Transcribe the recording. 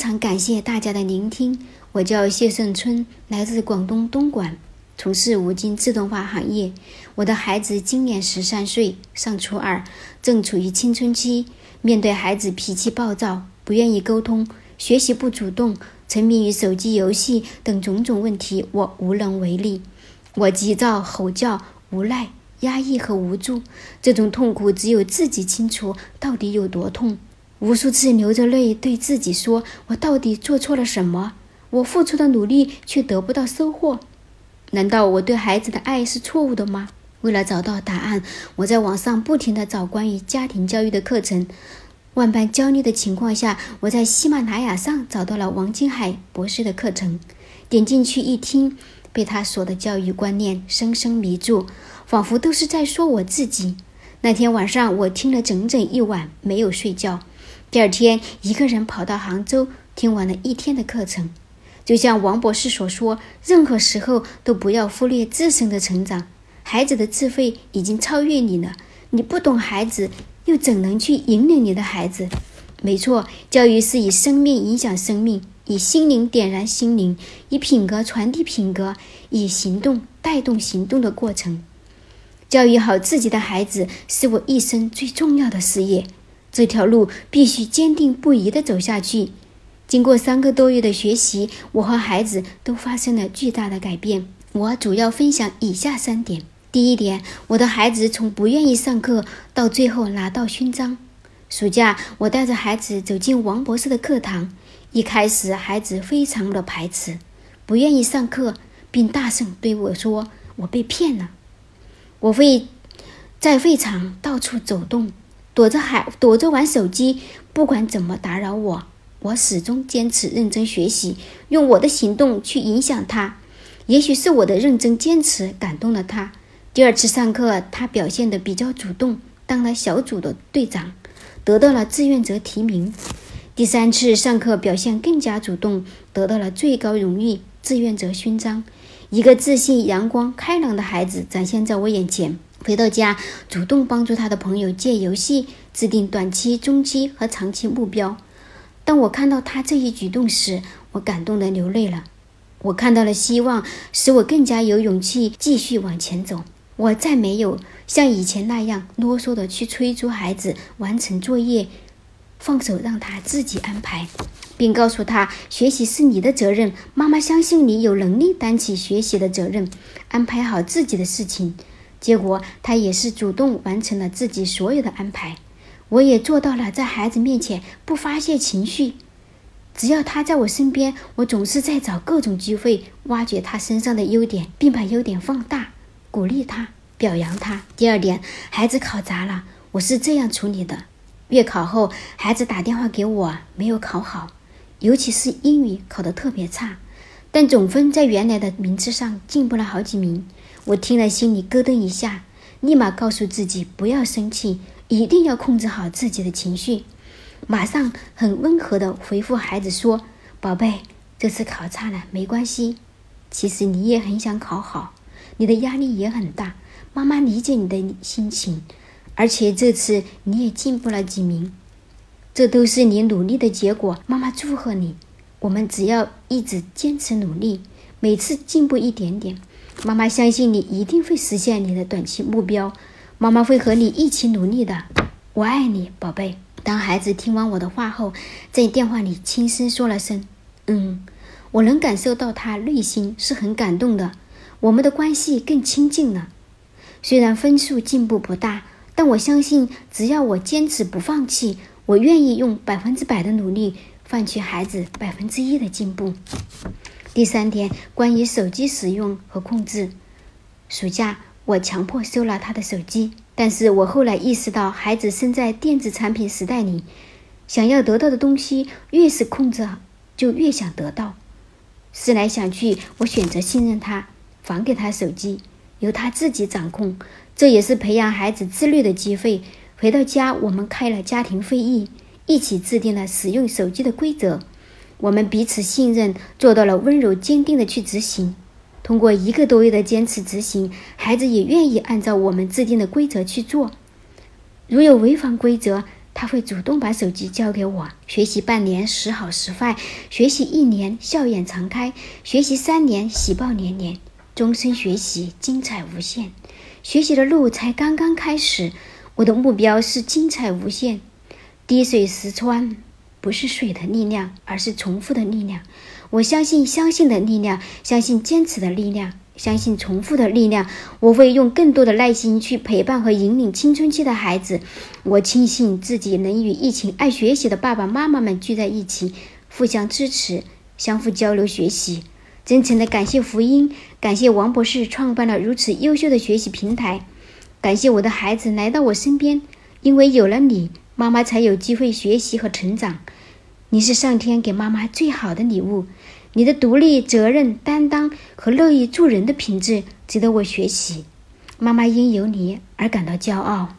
非常感谢大家的聆听。我叫谢胜春，来自广东东莞，从事五金自动化行业。我的孩子今年十三岁，上初二，正处于青春期。面对孩子脾气暴躁、不愿意沟通、学习不主动、沉迷于手机游戏等种种问题，我无能为力。我急躁、吼叫、无奈、压抑和无助，这种痛苦只有自己清楚到底有多痛。无数次流着泪对自己说：“我到底做错了什么？我付出的努力却得不到收获，难道我对孩子的爱是错误的吗？”为了找到答案，我在网上不停地找关于家庭教育的课程。万般焦虑的情况下，我在喜马拉雅上找到了王金海博士的课程，点进去一听，被他说的教育观念深深迷住，仿佛都是在说我自己。那天晚上，我听了整整一晚，没有睡觉。第二天，一个人跑到杭州，听完了一天的课程。就像王博士所说，任何时候都不要忽略自身的成长。孩子的智慧已经超越你了，你不懂孩子，又怎能去引领你的孩子？没错，教育是以生命影响生命，以心灵点燃心灵，以品格传递品格，以行动带动行动的过程。教育好自己的孩子，是我一生最重要的事业。这条路必须坚定不移地走下去。经过三个多月的学习，我和孩子都发生了巨大的改变。我主要分享以下三点：第一点，我的孩子从不愿意上课到最后拿到勋章。暑假，我带着孩子走进王博士的课堂，一开始孩子非常的排斥，不愿意上课，并大声对我说：“我被骗了。”我会在会场到处走动。躲着孩，躲着玩手机，不管怎么打扰我，我始终坚持认真学习，用我的行动去影响他。也许是我的认真坚持感动了他。第二次上课，他表现得比较主动，当了小组的队长，得到了志愿者提名。第三次上课表现更加主动，得到了最高荣誉志愿者勋章。一个自信、阳光、开朗的孩子展现在我眼前。回到家，主动帮助他的朋友借游戏，制定短期、中期和长期目标。当我看到他这一举动时，我感动的流泪了。我看到了希望，使我更加有勇气继续往前走。我再没有像以前那样啰嗦的去催促孩子完成作业，放手让他自己安排，并告诉他学习是你的责任。妈妈相信你有能力担起学习的责任，安排好自己的事情。结果，他也是主动完成了自己所有的安排。我也做到了在孩子面前不发泄情绪。只要他在我身边，我总是在找各种机会挖掘他身上的优点，并把优点放大，鼓励他，表扬他。第二点，孩子考砸了，我是这样处理的：月考后，孩子打电话给我，没有考好，尤其是英语考得特别差，但总分在原来的名次上进步了好几名。我听了，心里咯噔一下，立马告诉自己不要生气，一定要控制好自己的情绪。马上很温和地回复孩子说：“宝贝，这次考差了没关系，其实你也很想考好，你的压力也很大，妈妈理解你的心情，而且这次你也进步了几名，这都是你努力的结果，妈妈祝贺你。我们只要一直坚持努力，每次进步一点点。”妈妈相信你一定会实现你的短期目标，妈妈会和你一起努力的。我爱你，宝贝。当孩子听完我的话后，在电话里轻声说了声“嗯”，我能感受到他内心是很感动的，我们的关系更亲近了。虽然分数进步不大，但我相信只要我坚持不放弃，我愿意用百分之百的努力换取孩子百分之一的进步。第三点，关于手机使用和控制。暑假我强迫收了他的手机，但是我后来意识到，孩子生在电子产品时代里，想要得到的东西越是控制，就越想得到。思来想去，我选择信任他，还给他手机，由他自己掌控。这也是培养孩子自律的机会。回到家，我们开了家庭会议，一起制定了使用手机的规则。我们彼此信任，做到了温柔坚定的去执行。通过一个多月的坚持执行，孩子也愿意按照我们制定的规则去做。如有违反规则，他会主动把手机交给我。学习半年时好时坏，学习一年笑颜常开，学习三年喜报连连，终身学习精彩无限。学习的路才刚刚开始，我的目标是精彩无限。滴水石穿，不是水的力量，而是重复的力量。我相信相信的力量，相信坚持的力量，相信重复的力量。我会用更多的耐心去陪伴和引领青春期的孩子。我庆幸自己能与一群爱学习的爸爸妈妈们聚在一起，互相支持，相互交流学习。真诚的感谢福音，感谢王博士创办了如此优秀的学习平台，感谢我的孩子来到我身边，因为有了你，妈妈才有机会学习和成长。你是上天给妈妈最好的礼物，你的独立、责任、担当和乐于助人的品质值得我学习。妈妈因有你而感到骄傲。